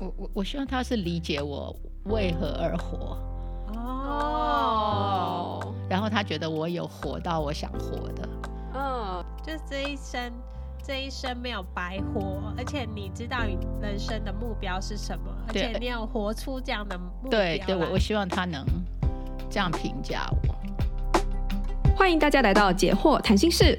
我我我希望他是理解我为何而活。哦，然后他觉得我有活到我想活的，嗯，就是这一生这一生没有白活，而且你知道你人生的目标是什么，而且你有活出这样的目标。对对，我我希望他能这样评价我。欢迎大家来到解惑谈心室，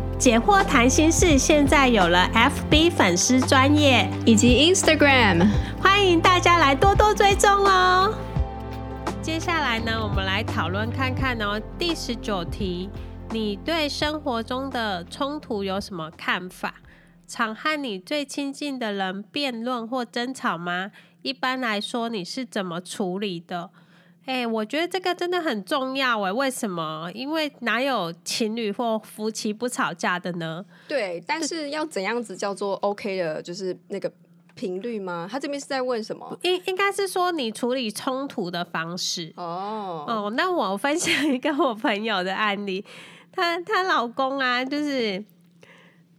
解惑谈心事现在有了 FB 粉丝专业以及 Instagram，欢迎大家来多多追踪哦。接下来呢，我们来讨论看看哦。第十九题，你对生活中的冲突有什么看法？常和你最亲近的人辩论或争吵吗？一般来说，你是怎么处理的？哎、欸，我觉得这个真的很重要哎，为什么？因为哪有情侣或夫妻不吵架的呢？对，但是要怎样子叫做 OK 的，就是那个频率吗？他这边是在问什么？应应该是说你处理冲突的方式。哦哦，那我分享一个我朋友的案例，她她老公啊，就是。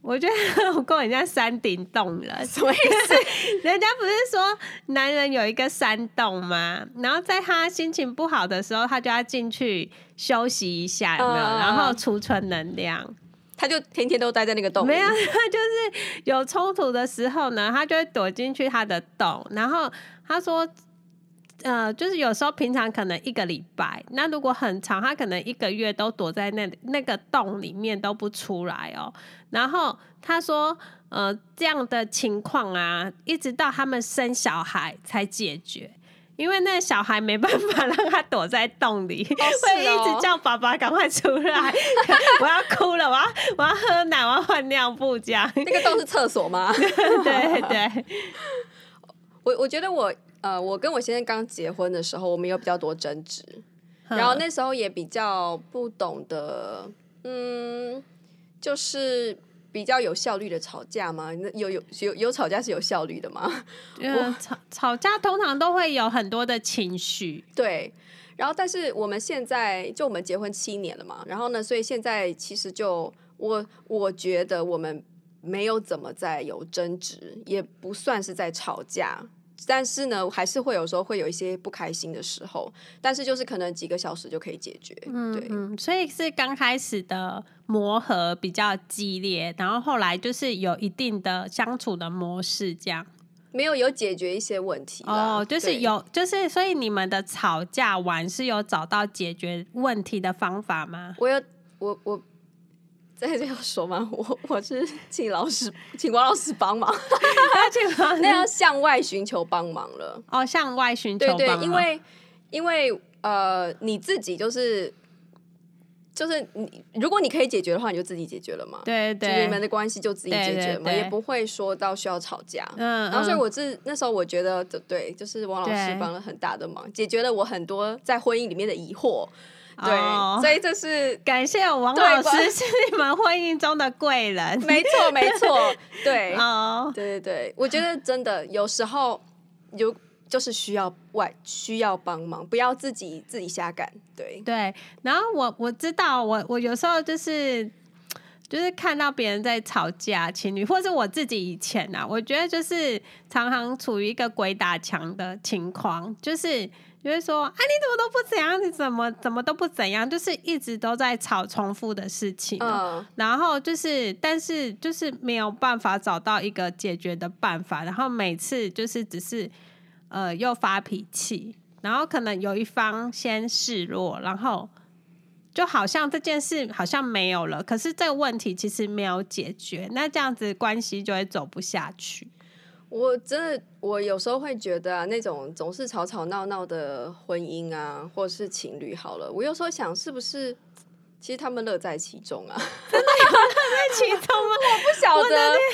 我觉得我跟人家山顶洞人，什么意思？人家不是说男人有一个山洞吗？然后在他心情不好的时候，他就要进去休息一下，有没有？Uh, 然后储存能量。他就天天都待在那个洞里。没有，他就是有冲突的时候呢，他就会躲进去他的洞。然后他说。呃，就是有时候平常可能一个礼拜，那如果很长，他可能一个月都躲在那那个洞里面都不出来哦。然后他说，呃，这样的情况啊，一直到他们生小孩才解决，因为那个小孩没办法让他躲在洞里，哦哦、会一直叫爸爸赶快出来，我要哭了，我要我要喝奶，我要换尿布，这样。那个洞是厕所吗？对 对。我我觉得我。呃，我跟我先生刚结婚的时候，我们有比较多争执，然后那时候也比较不懂得，嗯，就是比较有效率的吵架吗？有有有有吵架是有效率的吗？嗯，吵吵架通常都会有很多的情绪，对。然后，但是我们现在就我们结婚七年了嘛，然后呢，所以现在其实就我我觉得我们没有怎么在有争执，也不算是在吵架。但是呢，还是会有时候会有一些不开心的时候，但是就是可能几个小时就可以解决。嗯，对，嗯，所以是刚开始的磨合比较激烈，然后后来就是有一定的相处的模式，这样没有有解决一些问题哦，就是有，就是所以你们的吵架完是有找到解决问题的方法吗？我有，我我。在这样说吗？我我是请老师，请王老师帮忙，那要向外寻求帮忙了。哦，向外寻求帮忙。对对，因为因为呃，你自己就是就是你，如果你可以解决的话，你就自己解决了嘛。对对，你们的关系就自己解决了嘛，也不会说到需要吵架。嗯，然后所以我是那时候我觉得，对，就是王老师帮了很大的忙，解决了我很多在婚姻里面的疑惑。对，oh, 所以这是感谢王老师是你们婚姻中的贵人。没错，没错，对，哦，oh. 对对对，我觉得真的有时候有就是需要外需要帮忙，不要自己自己瞎干。对对，然后我我知道，我我有时候就是就是看到别人在吵架，情侣，或是我自己以前啊，我觉得就是常常处于一个鬼打墙的情况，就是。就会说啊，你怎么都不怎样？你怎么怎么都不怎样？就是一直都在吵重复的事情，嗯，然后就是，但是就是没有办法找到一个解决的办法。然后每次就是只是呃又发脾气，然后可能有一方先示弱，然后就好像这件事好像没有了，可是这个问题其实没有解决，那这样子关系就会走不下去。我真的，我有时候会觉得啊，那种总是吵吵闹闹的婚姻啊，或是情侣，好了，我有时候想，是不是其实他们乐在其中啊？真的有乐在其中吗？我不晓得。我那天，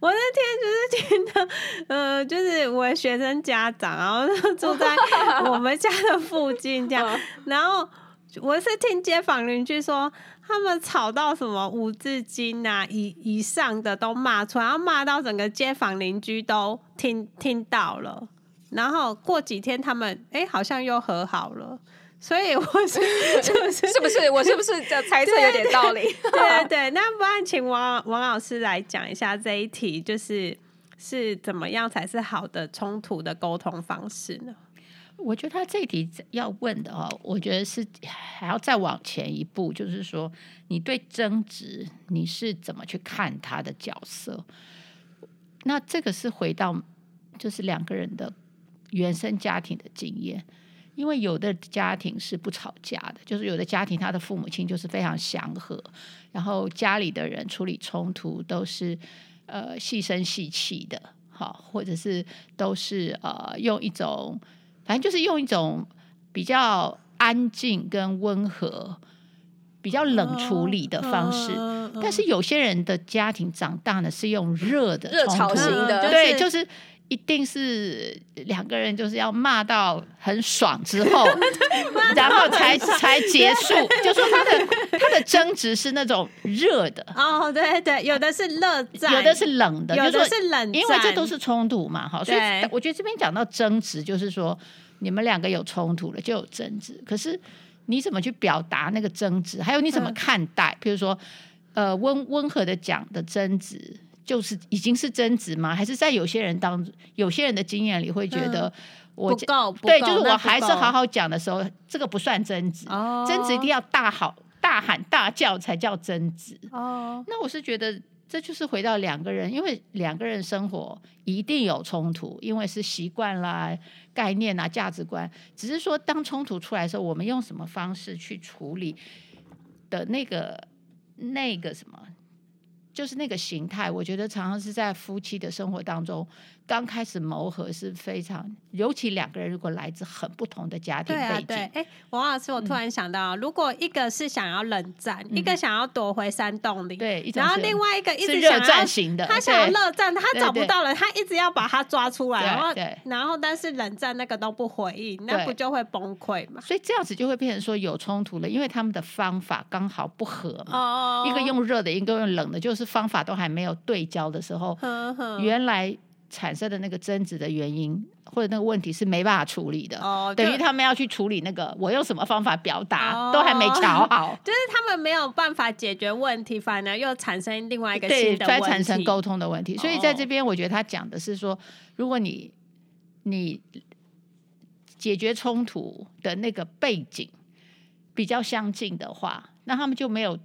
我那天就是听到，呃，就是我的学生家长，然后住在我们家的附近，这样，然后。我是听街坊邻居说，他们吵到什么五字经啊以以上的都骂出来，然后骂到整个街坊邻居都听听到了，然后过几天他们哎、欸、好像又和好了。所以我是 是不是是不是我是不是这猜测有点道理？对对对，那不然请王王老师来讲一下这一题，就是是怎么样才是好的冲突的沟通方式呢？我觉得他这一题要问的哦，我觉得是还要再往前一步，就是说你对争执你是怎么去看他的角色？那这个是回到就是两个人的原生家庭的经验。因为有的家庭是不吵架的，就是有的家庭他的父母亲就是非常祥和，然后家里的人处理冲突都是呃细声细气的，好，或者是都是呃用一种反正就是用一种比较安静跟温和、比较冷处理的方式。但是有些人的家庭长大呢是用热的热炒型的，对，就是。一定是两个人就是要骂到很爽之后，然后才才结束。就说他的他的争执是那种热的哦，对对，有的是热战，有的是冷的，有的是冷，因为这都是冲突嘛，哈。所以我觉得这边讲到争执，就是说你们两个有冲突了就有争执，可是你怎么去表达那个争执，还有你怎么看待？比如说，呃，温温和的讲的争执。就是已经是争执吗？还是在有些人当有些人的经验里会觉得我、嗯、不够？对，就是我还是好好讲的时候，这个不算争执。哦、争执一定要大好大喊大叫才叫争执。哦，那我是觉得这就是回到两个人，因为两个人生活一定有冲突，因为是习惯啦、概念啊、价值观。只是说当冲突出来的时候，我们用什么方式去处理的那个那个什么？就是那个形态，我觉得常常是在夫妻的生活当中，刚开始磨合是非常，尤其两个人如果来自很不同的家庭背景。对啊，对，哎，王老师，我突然想到，嗯、如果一个是想要冷战，嗯、一个想要躲回山洞里，对，然后另外一个一直想要热战型的，他想要热战，他找不到了，他一直要把他抓出来，然后然后但是冷战那个都不回应，那不就会崩溃嘛？所以这样子就会变成说有冲突了，因为他们的方法刚好不合嘛。哦，一个用热的，一个用冷的，就是方法都还没有对焦的时候，原来。产生的那个争执的原因或者那个问题是没办法处理的，哦、等于他们要去处理那个我用什么方法表达、哦、都还没调好，就是他们没有办法解决问题，反而又产生另外一个新的再产生沟通的问题。所以在这边，我觉得他讲的是说，如果你你解决冲突的那个背景比较相近的话，那他们就没有。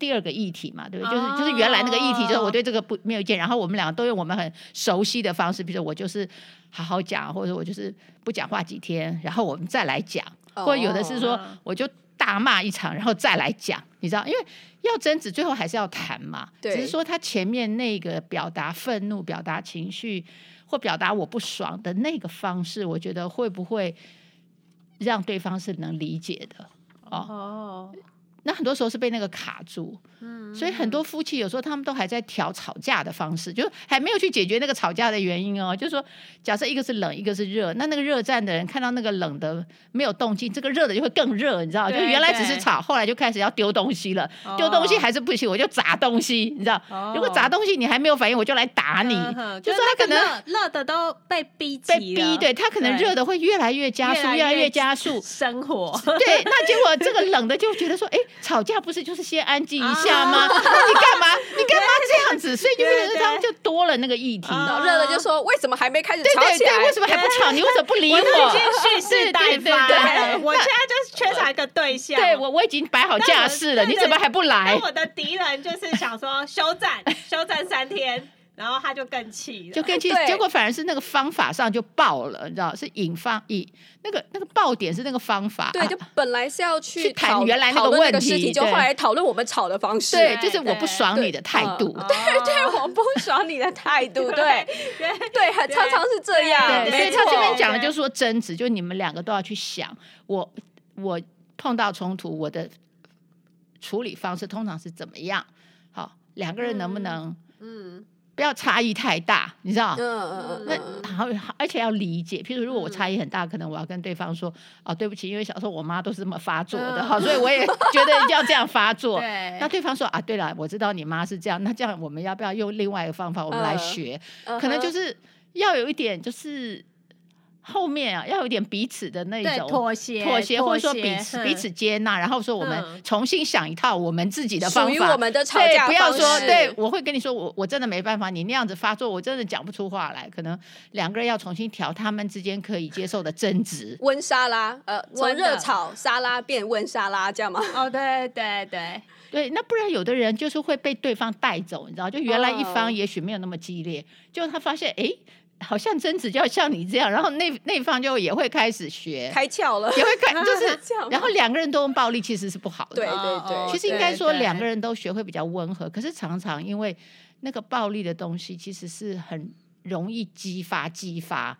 第二个议题嘛，对不对？就是就是原来那个议题，就是我对这个不没有意见，然后我们两个都用我们很熟悉的方式，比如说我就是好好讲，或者我就是不讲话几天，然后我们再来讲，或者有的是说我就大骂一场，然后再来讲，你知道？因为要争执，最后还是要谈嘛。只是说他前面那个表达愤怒、表达情绪或表达我不爽的那个方式，我觉得会不会让对方是能理解的？哦。那很多时候是被那个卡住，嗯，所以很多夫妻有时候他们都还在调吵架的方式，就还没有去解决那个吵架的原因哦。就是说，假设一个是冷，一个是热，那那个热战的人看到那个冷的没有动静，这个热的就会更热，你知道？就原来只是吵，后来就开始要丢东西了，丢东西还是不行，我就砸东西，你知道？如果砸东西你还没有反应，我就来打你。就是他可能热的都被逼被逼，对他可能热的会越来越加速，越来越加速生活。对，那结果这个冷的就觉得说，哎。吵架不是就是先安静一下吗？那你干嘛？你干嘛这样子？所以就变成他们就多了那个议题。然后热了就说：“为什么还没开始吵起来？为什么还不吵？你为什么不理我？”我已经蓄势待发了。我现在就是缺少一个对象。对我，我已经摆好架势了。你怎么还不来？我的敌人就是想说休战，休战三天。然后他就更气了，就更气，结果反而是那个方法上就爆了，你知道？是引发以那个那个爆点是那个方法，对，就本来是要去谈原来那个问题，就后来讨论我们吵的方式，对，就是我不爽你的态度，对对，我不爽你的态度，对 对，很 常常是这样。所以他这边讲的就是说争执，就你们两个都要去想，我我碰到冲突，我的处理方式通常是怎么样？好，两个人能不能嗯？不要差异太大，你知道？嗯嗯嗯。那好，而且要理解。譬如如果我差异很大，可能我要跟对方说：“哦，对不起，因为小时候我妈都是这么发作的，哈，所以我也觉得一定要这样发作。”那对方说：“啊，对了，我知道你妈是这样，那这样我们要不要用另外一个方法，我们来学？可能就是要有一点，就是。”后面啊，要有点彼此的那种妥协，妥协，或者说彼此彼此接纳，然后说我们重新想一套我们自己的方法，属于我们的吵架方式。不要说，对，我会跟你说，我我真的没办法，你那样子发作，我真的讲不出话来。可能两个人要重新调他们之间可以接受的争执。温沙拉，呃，从热炒沙拉变温沙拉，这样吗？哦，对对对对，那不然有的人就是会被对方带走，你知道，就原来一方也许没有那么激烈，就他发现，哎。好像争执就要像你这样，然后那那方就也会开始学开窍了，也会开 就是，然后两个人都用暴力其实是不好的。对对对，其实应该说两个人都学会比较温和，可是常常因为那个暴力的东西其实是很容易激发激发。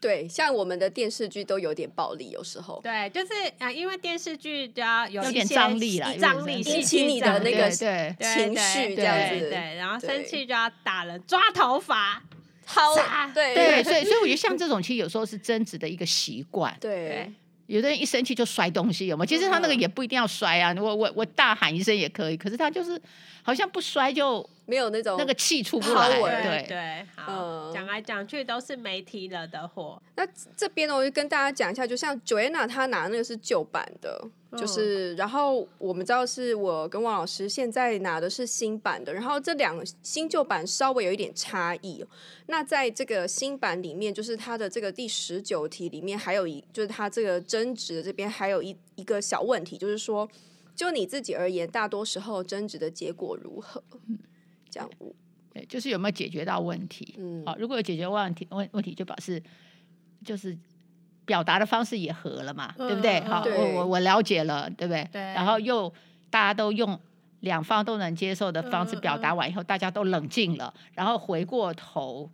对，像我们的电视剧都有点暴力，有时候。对，就是啊，因为电视剧就要有有点张力啦，张力引起你的那个情绪这样子。对，然后生气就要打人，抓头发。好，对对，所以所以我觉得像这种其实有时候是争执的一个习惯。对，有的人一生气就摔东西，有吗？其实他那个也不一定要摔啊，我我我大喊一声也可以，可是他就是好像不摔就没有那种那个气出不来。对对，好，讲来讲去都是媒体惹的祸。那这边呢，我就跟大家讲一下，就像 Joanna 她拿那个是旧版的。就是，然后我们知道是我跟王老师现在拿的是新版的，然后这两个新旧版稍微有一点差异。那在这个新版里面，就是它的这个第十九题里面还有一，就是它这个争执的这边还有一一个小问题，就是说，就你自己而言，大多时候争执的结果如何？这样，对，就是有没有解决到问题？嗯，好，如果有解决问题问问题，就表示就是。表达的方式也合了嘛，嗯、对不对？好，对我我我了解了，对不对？对。然后又大家都用两方都能接受的方式表达完以后，嗯嗯、大家都冷静了，然后回过头。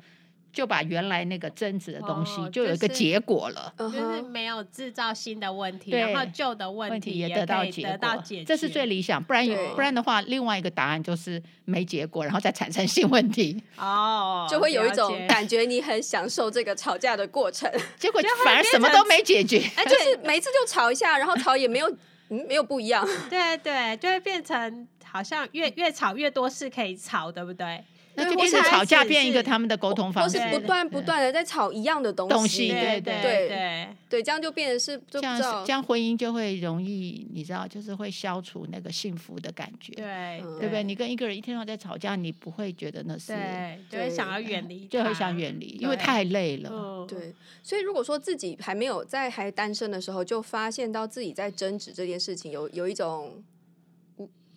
就把原来那个争执的东西就有一个结果了，就是没有制造新的问题，然后旧的问题也得到得到解决，这是最理想。不然不然的话，另外一个答案就是没结果，然后再产生新问题。哦，就会有一种感觉，你很享受这个吵架的过程，结果反而什么都没解决，就是每次就吵一下，然后吵也没有没有不一样。对对，就会变成好像越越吵越多事可以吵，对不对？那就变成吵架，变一个他们的沟通方式，或是不断不断的在吵一样的东西，对对对对，这样就变成是这样，这样婚姻就会容易，你知道，就是会消除那个幸福的感觉，对对不对？你跟一个人一天到晚在吵架，你不会觉得那是，对，就会想要远离，就会想远离，因为太累了。对，所以如果说自己还没有在还单身的时候，就发现到自己在争执这件事情，有有一种。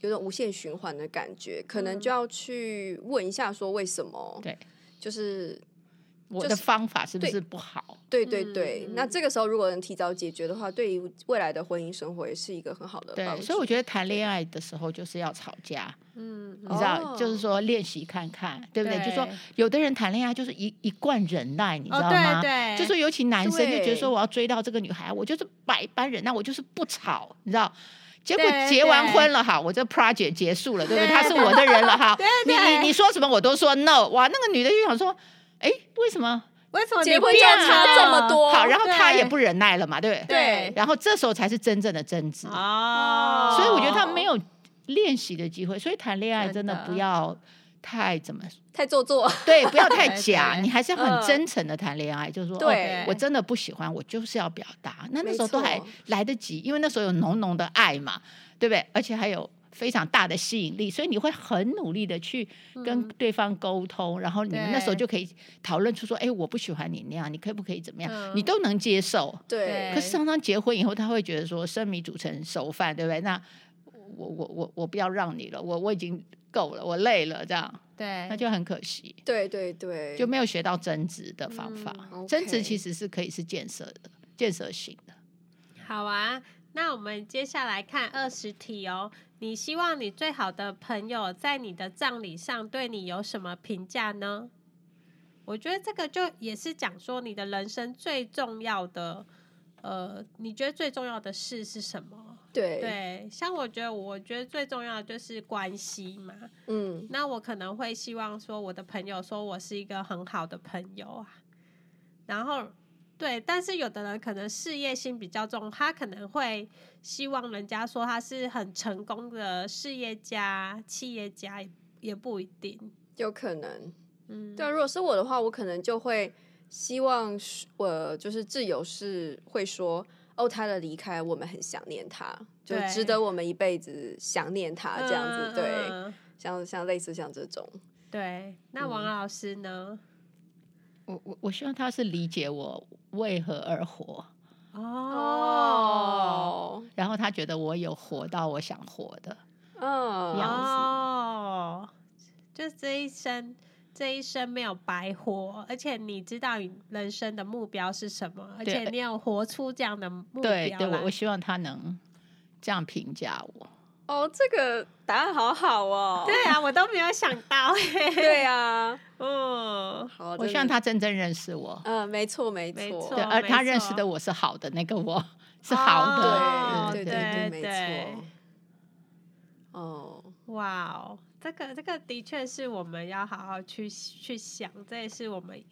有种无限循环的感觉，可能就要去问一下，说为什么？对，就是我的方法是不是不好？对对对，那这个时候如果能提早解决的话，对于未来的婚姻生活也是一个很好的方式。所以我觉得谈恋爱的时候就是要吵架，嗯，你知道，就是说练习看看，对不对？就说有的人谈恋爱就是一一贯忍耐，你知道吗？对，就说尤其男生就觉得说我要追到这个女孩，我就是百般忍耐，我就是不吵，你知道。结果结完婚了哈，我这 project 结束了，对不对？他是我的人了哈。你你你说什么我都说 no。哇，那个女的就想说，哎，为什么？为什么结婚就差这么多？好，然后他也不忍耐了嘛，对不对？对。然后这时候才是真正的争执哦。所以我觉得他没有练习的机会，所以谈恋爱真的不要。太怎么太做作？对，不要太 假，你还是要很真诚的谈恋爱。就是说，对，我真的不喜欢，我就是要表达。那那时候都还来得及，因为那时候有浓浓的爱嘛，对不对？而且还有非常大的吸引力，所以你会很努力的去跟对方沟通，然后你们那时候就可以讨论出说，哎，我不喜欢你那样，你可不可以怎么样？你都能接受。对。可是常常结婚以后，他会觉得说，生米煮成熟饭，对不对？那我我我我不要让你了，我我已经。够了，我累了，这样，对，那就很可惜。对对对，就没有学到增值的方法。嗯 okay、争执其实是可以是建设的，建设性的。好啊，那我们接下来看二十题哦。你希望你最好的朋友在你的葬礼上对你有什么评价呢？我觉得这个就也是讲说你的人生最重要的，呃，你觉得最重要的事是什么？对对，像我觉得，我觉得最重要的就是关系嘛。嗯，那我可能会希望说，我的朋友说我是一个很好的朋友啊。然后，对，但是有的人可能事业心比较重，他可能会希望人家说他是很成功的事业家、企业家，也不一定，有可能。嗯，对，如果是我的话，我可能就会希望我就是挚友是会说。哦，他的离开，我们很想念他，就值得我们一辈子想念他这样子。对，嗯、像像类似像这种。对，那王老师呢？嗯、我我我希望他是理解我为何而活。哦。然后他觉得我有活到我想活的。哦。样子。哦。就这一生。这一生没有白活，而且你知道你人生的目标是什么，而且你有活出这样的目标。对，对，我我希望他能这样评价我。哦，这个答案好好哦。对啊，我都没有想到。对啊，嗯，好，我希望他真正认识我。嗯，没错，没错。对，而他认识的我是好的，那个我是好的。对对对对，没错。哦，哇哦。这个这个的确是我们要好好去去想，这也是我们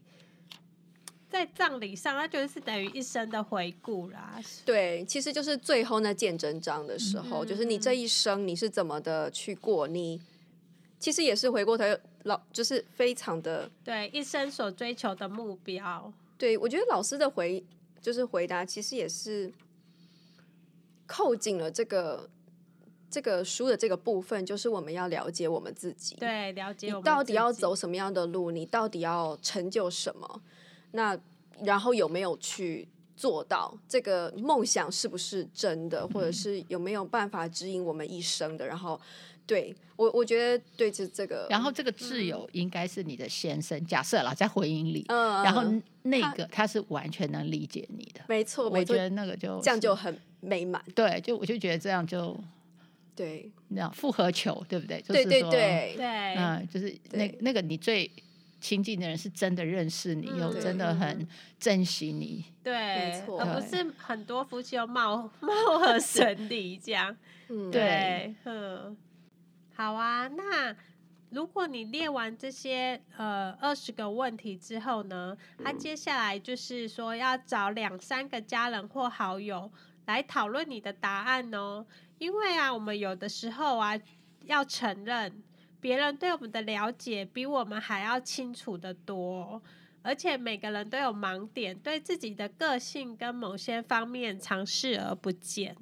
在葬礼上，那就是等于一生的回顾啦。对，其实就是最后那见真章的时候，嗯、就是你这一生你是怎么的去过，你其实也是回过头老，就是非常的对一生所追求的目标。对，我觉得老师的回就是回答，其实也是扣紧了这个。这个书的这个部分，就是我们要了解我们自己，对，了解我们你到底要走什么样的路，你到底要成就什么，那然后有没有去做到？这个梦想是不是真的，或者是有没有办法指引我们一生的？然后，对我我觉得对这这个，然后这个挚友应该是你的先生，嗯、假设啦，在婚姻里，嗯，然后那个他，他是完全能理解你的，没错，我觉得那个就这样就很美满，对，就我就觉得这样就。对，那样复合球，对不对？对对对。对，嗯，就是那那个你最亲近的人是真的认识你，又真的很珍惜你，对，而不是很多夫妻又貌 貌合神离这样。嗯，对，嗯，好啊。那如果你列完这些呃二十个问题之后呢，他接下来就是说要找两三个家人或好友来讨论你的答案哦。因为啊，我们有的时候啊，要承认别人对我们的了解比我们还要清楚得多，而且每个人都有盲点，对自己的个性跟某些方面常视而不见。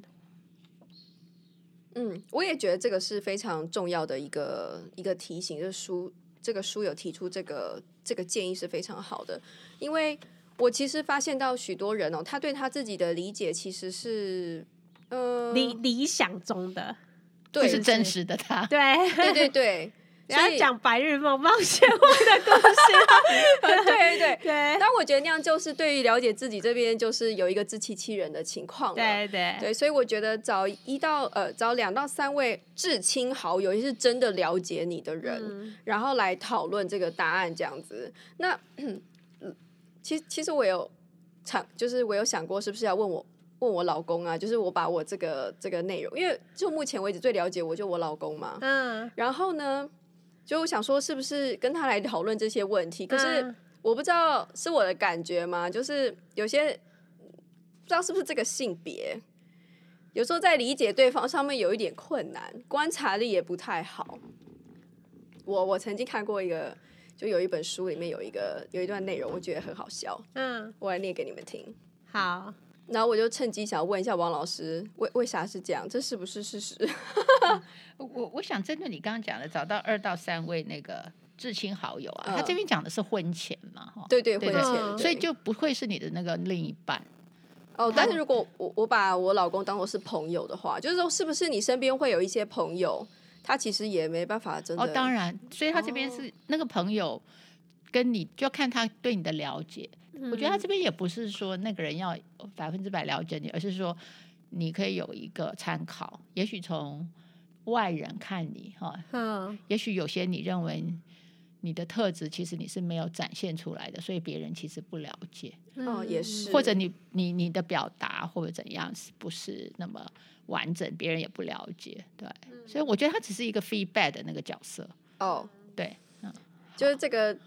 嗯，我也觉得这个是非常重要的一个一个提醒，就是书这个书有提出这个这个建议是非常好的，因为我其实发现到许多人哦，他对他自己的理解其实是。呃，理理想中的，对，是真实的他，对对对对，然后 讲白日梦冒险王的故事，对对对 对。但我觉得那样就是对于了解自己这边，就是有一个自欺欺人的情况了，对对对。所以我觉得找一到呃找两到三位至亲好友，也是真的了解你的人，嗯、然后来讨论这个答案这样子。那嗯，其实其实我有想，就是我有想过，是不是要问我。问我老公啊，就是我把我这个这个内容，因为就目前为止最了解我就我老公嘛，嗯，然后呢，就我想说是不是跟他来讨论这些问题，可是我不知道是我的感觉吗？就是有些不知道是不是这个性别，有时候在理解对方上面有一点困难，观察力也不太好。我我曾经看过一个，就有一本书里面有一个有一段内容，我觉得很好笑，嗯，我来念给你们听，好。然后我就趁机想问一下王老师，为为啥是这样？这是不是事实？嗯、我我想针对你刚刚讲的，找到二到三位那个至亲好友啊，嗯、他这边讲的是婚前嘛，哈，对对，婚前，对所以就不会是你的那个另一半。哦，但是如果我我把我老公当做是朋友的话，就是说，是不是你身边会有一些朋友，他其实也没办法真的？哦，当然，所以他这边是那个朋友跟你，就要看他对你的了解。我觉得他这边也不是说那个人要百分之百了解你，而是说你可以有一个参考。也许从外人看你哈，嗯，也许有些你认为你的特质其实你是没有展现出来的，所以别人其实不了解。哦，也是，或者你你你的表达或者怎样是不是那么完整，别人也不了解。对，所以我觉得他只是一个 feedback 的那个角色。哦，对，嗯，就是这个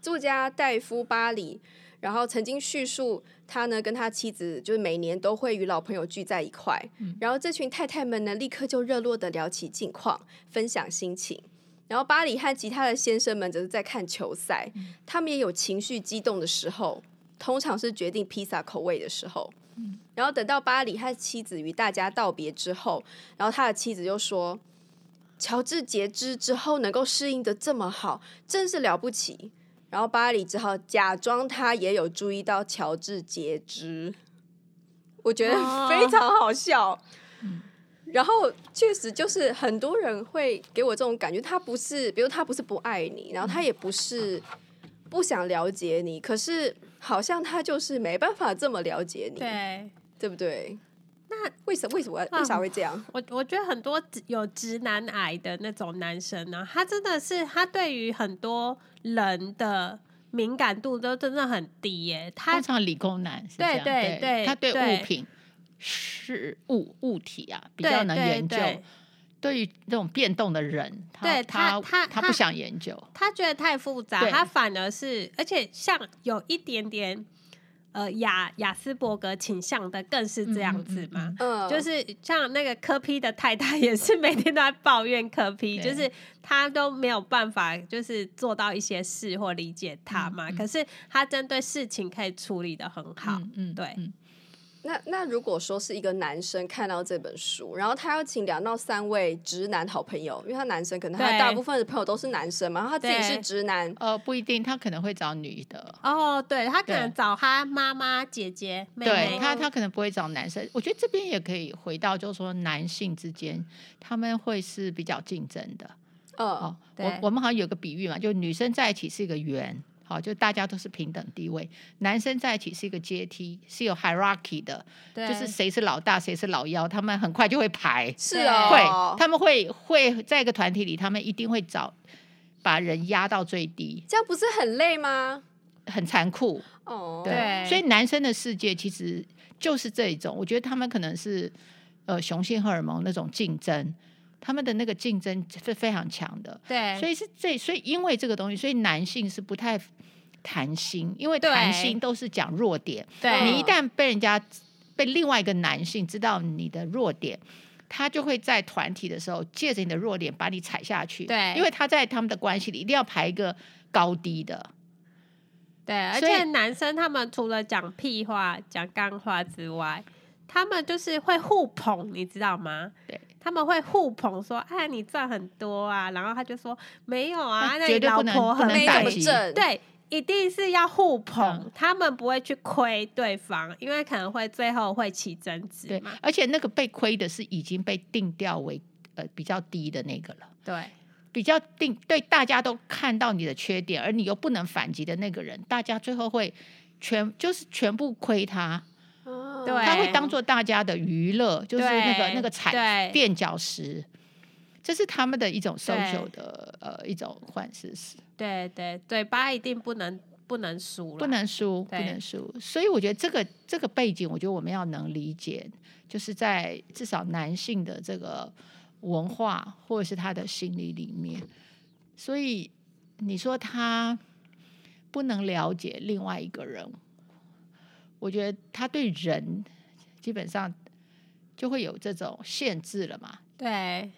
作家戴夫巴里。然后曾经叙述他呢，跟他妻子就是每年都会与老朋友聚在一块，嗯、然后这群太太们呢，立刻就热络的聊起近况，分享心情。然后巴里和其他的先生们则是在看球赛，嗯、他们也有情绪激动的时候，通常是决定披萨口味的时候。嗯、然后等到巴里和妻子与大家道别之后，然后他的妻子就说：“乔治截肢之后能够适应的这么好，真是了不起。”然后巴里只好假装他也有注意到乔治截肢，我觉得非常好笑。哦、然后确实就是很多人会给我这种感觉，他不是，比如他不是不爱你，然后他也不是不想了解你，可是好像他就是没办法这么了解你，对，对不对？那为什么为什么为啥会这样？我我觉得很多有直男癌的那种男生呢、啊，他真的是他对于很多人的敏感度都真的很低耶。他通常理工男对对对，他对物品、事物、物体啊比较能研究。对于这种变动的人，对他他他不想研究，他觉得太复杂，他反而是而且像有一点点。呃，雅雅斯伯格倾向的更是这样子嘛，嗯，就是像那个柯 P 的太太也是每天都在抱怨柯 P，就是他都没有办法就是做到一些事或理解他嘛，嗯嗯、可是他针对事情可以处理的很好，嗯，嗯对。嗯那那如果说是一个男生看到这本书，然后他要请两到三位直男好朋友，因为他男生可能他大部分的朋友都是男生嘛，然后他自己是直男，呃，不一定，他可能会找女的。哦，对，他可能找他妈妈、姐姐、妹妹。对他，他可能不会找男生。我觉得这边也可以回到，就是说男性之间他们会是比较竞争的。哦，哦我我们好像有个比喻嘛，就女生在一起是一个圆。好，就大家都是平等地位，男生在一起是一个阶梯，是有 hierarchy 的，就是谁是老大，谁是老幺，他们很快就会排，是哦，会，他们会会在一个团体里，他们一定会找把人压到最低，这样不是很累吗？很残酷哦，对，对所以男生的世界其实就是这一种，我觉得他们可能是呃雄性荷尔蒙那种竞争。他们的那个竞争是非常强的，对，所以是这，所以因为这个东西，所以男性是不太谈心，因为谈心都是讲弱点。对，你一旦被人家被另外一个男性知道你的弱点，他就会在团体的时候借着你的弱点把你踩下去。对，因为他在他们的关系里一定要排一个高低的。对，而且男生他们除了讲屁话、讲干话之外，他们就是会互捧，你知道吗？对。他们会互捧说：“哎，你赚很多啊！”然后他就说：“没有啊，那你老婆很没怎么挣。”对，一定是要互捧，嗯、他们不会去亏对方，因为可能会最后会起争执嘛。而且那个被亏的是已经被定调为呃比较低的那个了。对，比较定对大家都看到你的缺点，而你又不能反击的那个人，大家最后会全就是全部亏他。对他会当做大家的娱乐，就是那个那个踩垫脚石，这是他们的一种 social 的呃一种换事实。对对，嘴巴一定不能不能输，不能输，不能输。所以我觉得这个这个背景，我觉得我们要能理解，就是在至少男性的这个文化或者是他的心理里面。所以你说他不能了解另外一个人。我觉得他对人基本上就会有这种限制了嘛，对，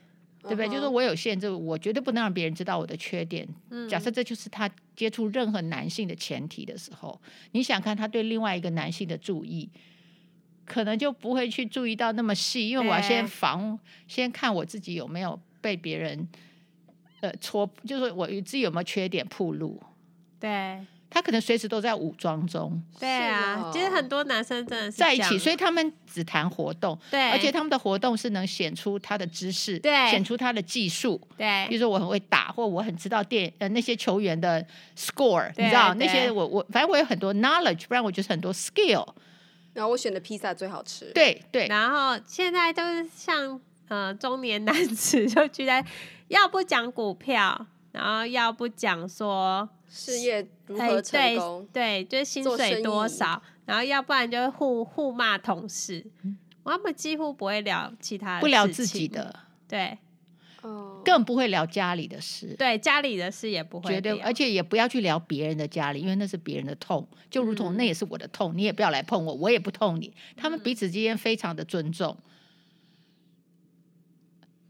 对不对？就是我有限制，我绝对不能让别人知道我的缺点。嗯，假设这就是他接触任何男性的前提的时候，你想看他对另外一个男性的注意，可能就不会去注意到那么细，因为我要先防，先看我自己有没有被别人呃戳，就是我自己有没有缺点暴露。对。他可能随时都在武装中，对啊，哦、其实很多男生真的是在一起，所以他们只谈活动，对，而且他们的活动是能显出他的知识，对，显出他的技术，对，比如说我很会打，或我很知道电呃那些球员的 score，你知道那些我我反正我有很多 knowledge，不然我就是很多 skill，然后我选的披萨最好吃，对对，然后现在都是像呃中年男子就居然要不讲股票。然后要不讲说事业如何成功，哎、对，对，就是薪水多少，然后要不然就互互骂同事，嗯、我们几乎不会聊其他的，不聊自己的，对。更不会聊家里的事，对家里的事也不会，绝对，而且也不要去聊别人的家里，因为那是别人的痛，就如同那也是我的痛，嗯、你也不要来碰我，我也不痛你。他们彼此之间非常的尊重，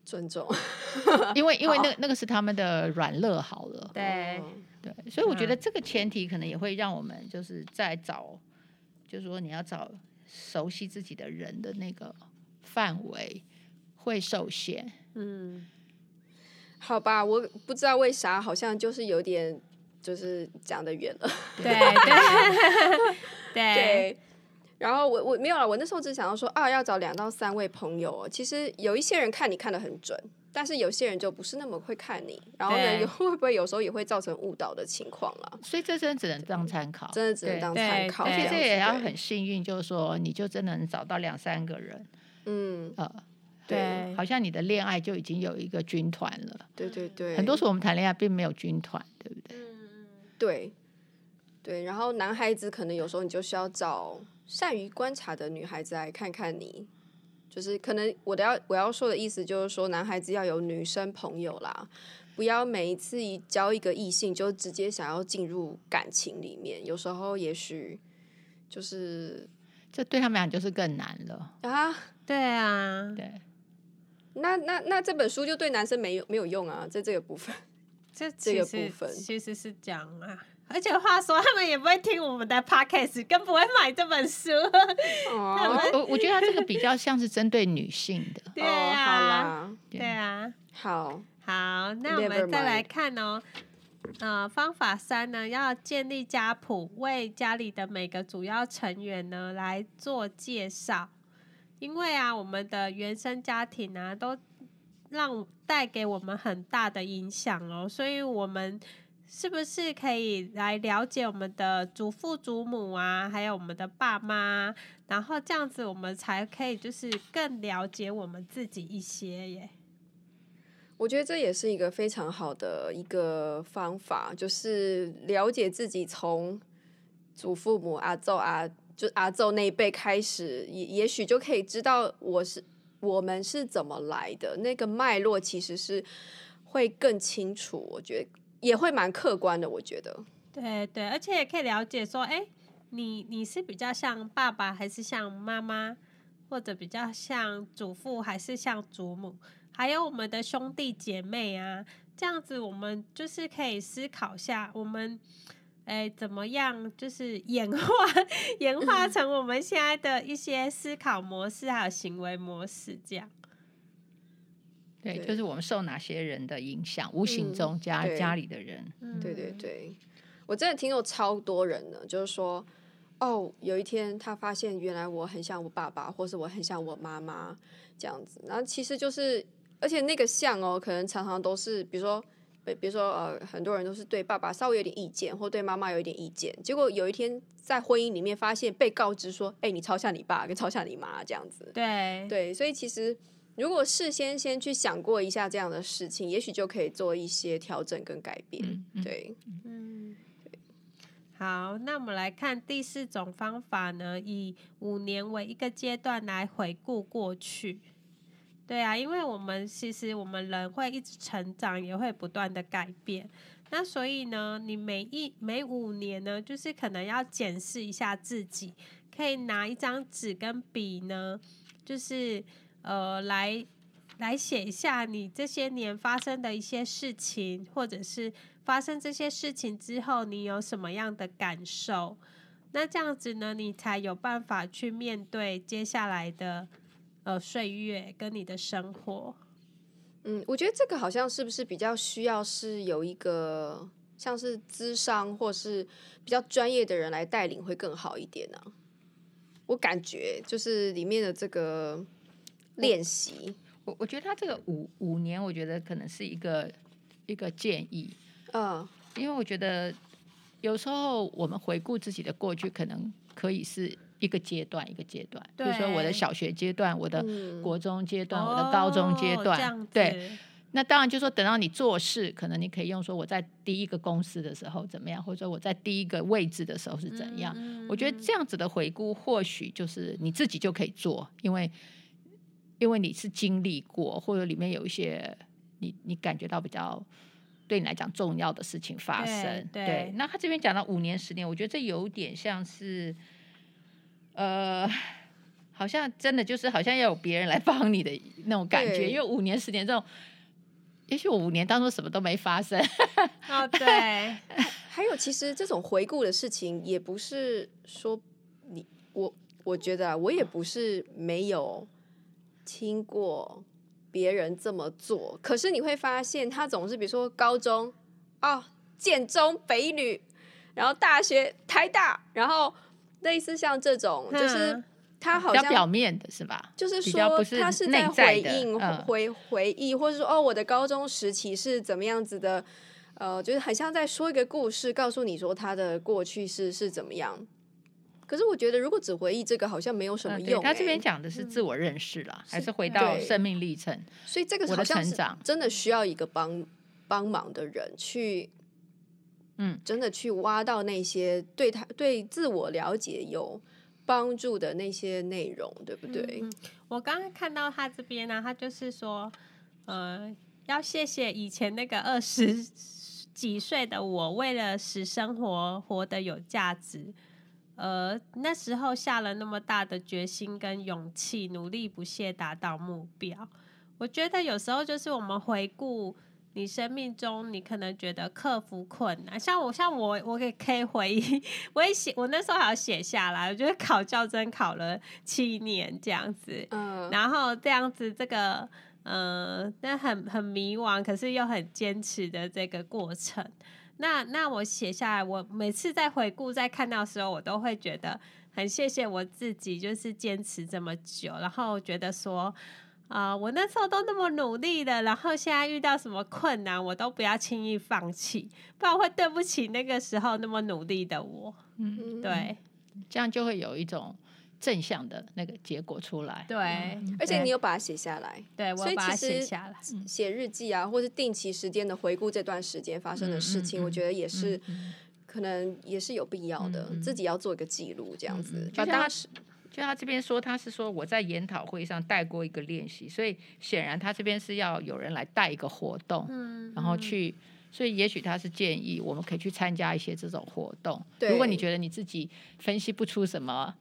尊重，因为因为那那个是他们的软肋好了，对。对，所以我觉得这个前提可能也会让我们就是在找，就是说你要找熟悉自己的人的那个范围会受限，嗯。好吧，我不知道为啥，好像就是有点，就是讲的远了。对对。对，对。然后我我没有了，我那时候只想要说啊，要找两到三位朋友。其实有一些人看你看得很准，但是有些人就不是那么会看你。然后呢，会不会有时候也会造成误导的情况了？所以这真的只能当参考，真的只能当参考。而且这也要很幸运，就是说你就真的能找到两三个人。嗯呃。对，好像你的恋爱就已经有一个军团了。对对对，很多时候我们谈恋爱并没有军团，对不对？嗯，对，对。然后男孩子可能有时候你就需要找善于观察的女孩子来看看你，就是可能我的要我要说的意思就是说，男孩子要有女生朋友啦，不要每一次一交一个异性就直接想要进入感情里面，有时候也许就是这对他们俩就是更难了啊！对啊，对。那那那这本书就对男生没有没有用啊，在这个部分，这这个部分其实是讲啊，而且话说他们也不会听我们的 podcast，更不会买这本书。哦，我我觉得他这个比较像是针对女性的。对啊，好，对啊，好好，那我们再来看哦，呃，方法三呢，要建立家谱，为家里的每个主要成员呢来做介绍。因为啊，我们的原生家庭啊，都让带给我们很大的影响哦，所以我们是不是可以来了解我们的祖父祖母啊，还有我们的爸妈，然后这样子我们才可以就是更了解我们自己一些耶。我觉得这也是一个非常好的一个方法，就是了解自己从祖父母阿祖啊。就阿祖那一辈开始，也也许就可以知道我是我们是怎么来的，那个脉络其实是会更清楚，我觉得也会蛮客观的。我觉得，对对，而且也可以了解说，哎，你你是比较像爸爸，还是像妈妈，或者比较像祖父，还是像祖母，还有我们的兄弟姐妹啊，这样子我们就是可以思考下我们。哎，怎么样？就是演化 演化成我们现在的一些思考模式，还有行为模式，这样。对，就是我们受哪些人的影响，无形中家、嗯、家里的人。对对对，我真的听过超多人呢，就是说，哦，有一天他发现原来我很像我爸爸，或是我很像我妈妈这样子。然后其实就是，而且那个像哦，可能常常都是，比如说。比如说，呃，很多人都是对爸爸稍微有点意见，或对妈妈有一点意见。结果有一天在婚姻里面发现，被告知说：“哎，你超像你爸，跟超像你妈这样子。”对对，所以其实如果事先先去想过一下这样的事情，也许就可以做一些调整跟改变。嗯、对，嗯，对。好，那我们来看第四种方法呢，以五年为一个阶段来回顾过去。对啊，因为我们其实我们人会一直成长，也会不断的改变。那所以呢，你每一每五年呢，就是可能要检视一下自己，可以拿一张纸跟笔呢，就是呃来来写一下你这些年发生的一些事情，或者是发生这些事情之后，你有什么样的感受？那这样子呢，你才有办法去面对接下来的。呃，岁月跟你的生活，嗯，我觉得这个好像是不是比较需要是有一个像是资商或是比较专业的人来带领会更好一点呢？我感觉就是里面的这个练习，我我觉得他这个五五年，我觉得可能是一个一个建议，嗯，因为我觉得有时候我们回顾自己的过去，可能可以是。一个阶段一个阶段，比如说我的小学阶段，我的国中阶段，我的高中阶段，对。那当然就是说等到你做事，可能你可以用说我在第一个公司的时候怎么样，或者说我在第一个位置的时候是怎样。嗯、我觉得这样子的回顾，或许就是你自己就可以做，因为因为你是经历过，或者里面有一些你你感觉到比较对你来讲重要的事情发生。对，对那他这边讲到五年、十年，我觉得这有点像是呃。好像真的就是好像要有别人来帮你的那种感觉，因为五年十年这种，也许我五年当中什么都没发生。哦，对。还有，其实这种回顾的事情，也不是说你我，我觉得啊，我也不是没有听过别人这么做。可是你会发现，他总是比如说高中哦，建中北女，然后大学台大，然后类似像这种就是。他好像表面的是吧？就是说，他是在回应、回回忆，或者说，哦，我的高中时期是怎么样子的？呃，就是很像在说一个故事，告诉你说他的过去是是怎么样。可是我觉得，如果只回忆这个，好像没有什么用、欸。他这边讲的是自我认识啦，嗯、还是回到生命历程？所以这个好像是真的需要一个帮帮忙的人去，嗯，真的去挖到那些对他对自我了解有。帮助的那些内容，对不对？嗯、我刚刚看到他这边呢、啊，他就是说，呃，要谢谢以前那个二十几岁的我，为了使生活活得有价值，呃，那时候下了那么大的决心跟勇气，努力不懈达到目标。我觉得有时候就是我们回顾。你生命中，你可能觉得克服困难，像我，像我，我也可以回忆，我也写，我那时候还要写下来。我觉得考教真考了七年这样子，嗯，然后这样子，这个，嗯、呃，那很很迷惘，可是又很坚持的这个过程。那那我写下来，我每次在回顾、在看到的时候，我都会觉得很谢谢我自己，就是坚持这么久，然后觉得说。啊，uh, 我那时候都那么努力的，然后现在遇到什么困难，我都不要轻易放弃，不然会对不起那个时候那么努力的我。嗯，对，这样就会有一种正向的那个结果出来。对，而且你有把它写下来，对，我把它写下来，写日记啊，或是定期时间的回顾这段时间发生的事情，嗯、我觉得也是，嗯、可能也是有必要的，嗯、自己要做一个记录，这样子。就当时。就他这边说，他是说我在研讨会上带过一个练习，所以显然他这边是要有人来带一个活动，嗯，然后去，所以也许他是建议我们可以去参加一些这种活动。对如果你觉得你自己分析不出什么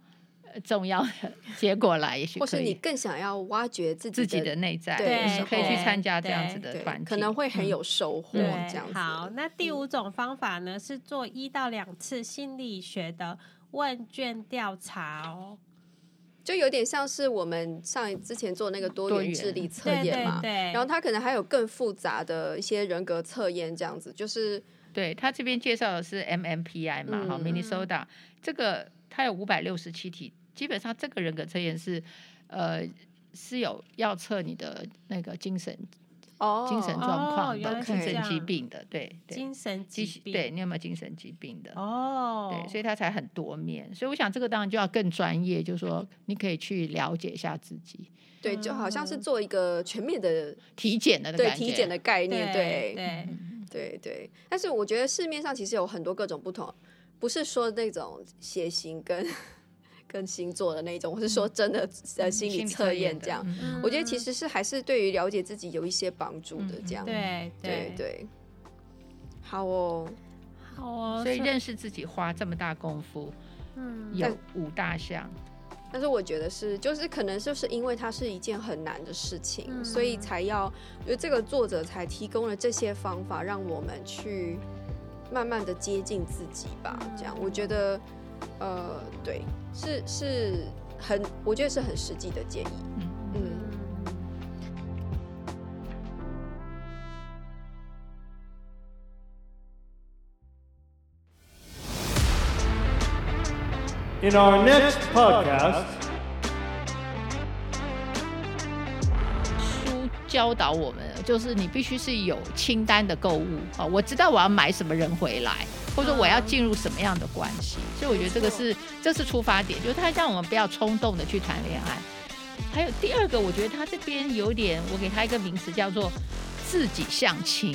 重要的结果来，也许或是你更想要挖掘自己自己的内在，对，可以去参加这样子的团体，可能会很有收获。嗯、这样子。好，那第五种方法呢，是做一到两次心理学的问卷调查哦。就有点像是我们上之前做那个多元智力测验嘛，对对对，然后他可能还有更复杂的一些人格测验，这样子就是对他这边介绍的是 MMPI 嘛，好，Minnesota 这个它有五百六十七题，基本上这个人格测验是呃是有要测你的那个精神。哦，精神状况的精神疾病的，对，精神疾病，对，你有没有精神疾病的？哦，对，所以他才很多面，所以我想这个当然就要更专业，就是说你可以去了解一下自己，对，就好像是做一个全面的体检的对体检的概念，对对对对。但是我觉得市面上其实有很多各种不同，不是说那种血型跟。跟星座的那种，我是说真的呃心理测验这样，嗯、我觉得其实是还是对于了解自己有一些帮助的这样。嗯、对对对，好哦，好哦，所以认识自己花这么大功夫，嗯，有五大项。但是我觉得是，就是可能就是因为它是一件很难的事情，嗯、所以才要，我觉得这个作者才提供了这些方法，让我们去慢慢的接近自己吧。这样，我觉得。呃，对，是是很，我觉得是很实际的建议。嗯嗯。In our next podcast，书教导我们，就是你必须是有清单的购物啊，我知道我要买什么人回来。或者说我要进入什么样的关系，所以我觉得这个是这是出发点，就是他让我们不要冲动的去谈恋爱。还有第二个，我觉得他这边有点，我给他一个名词叫做自自己相亲。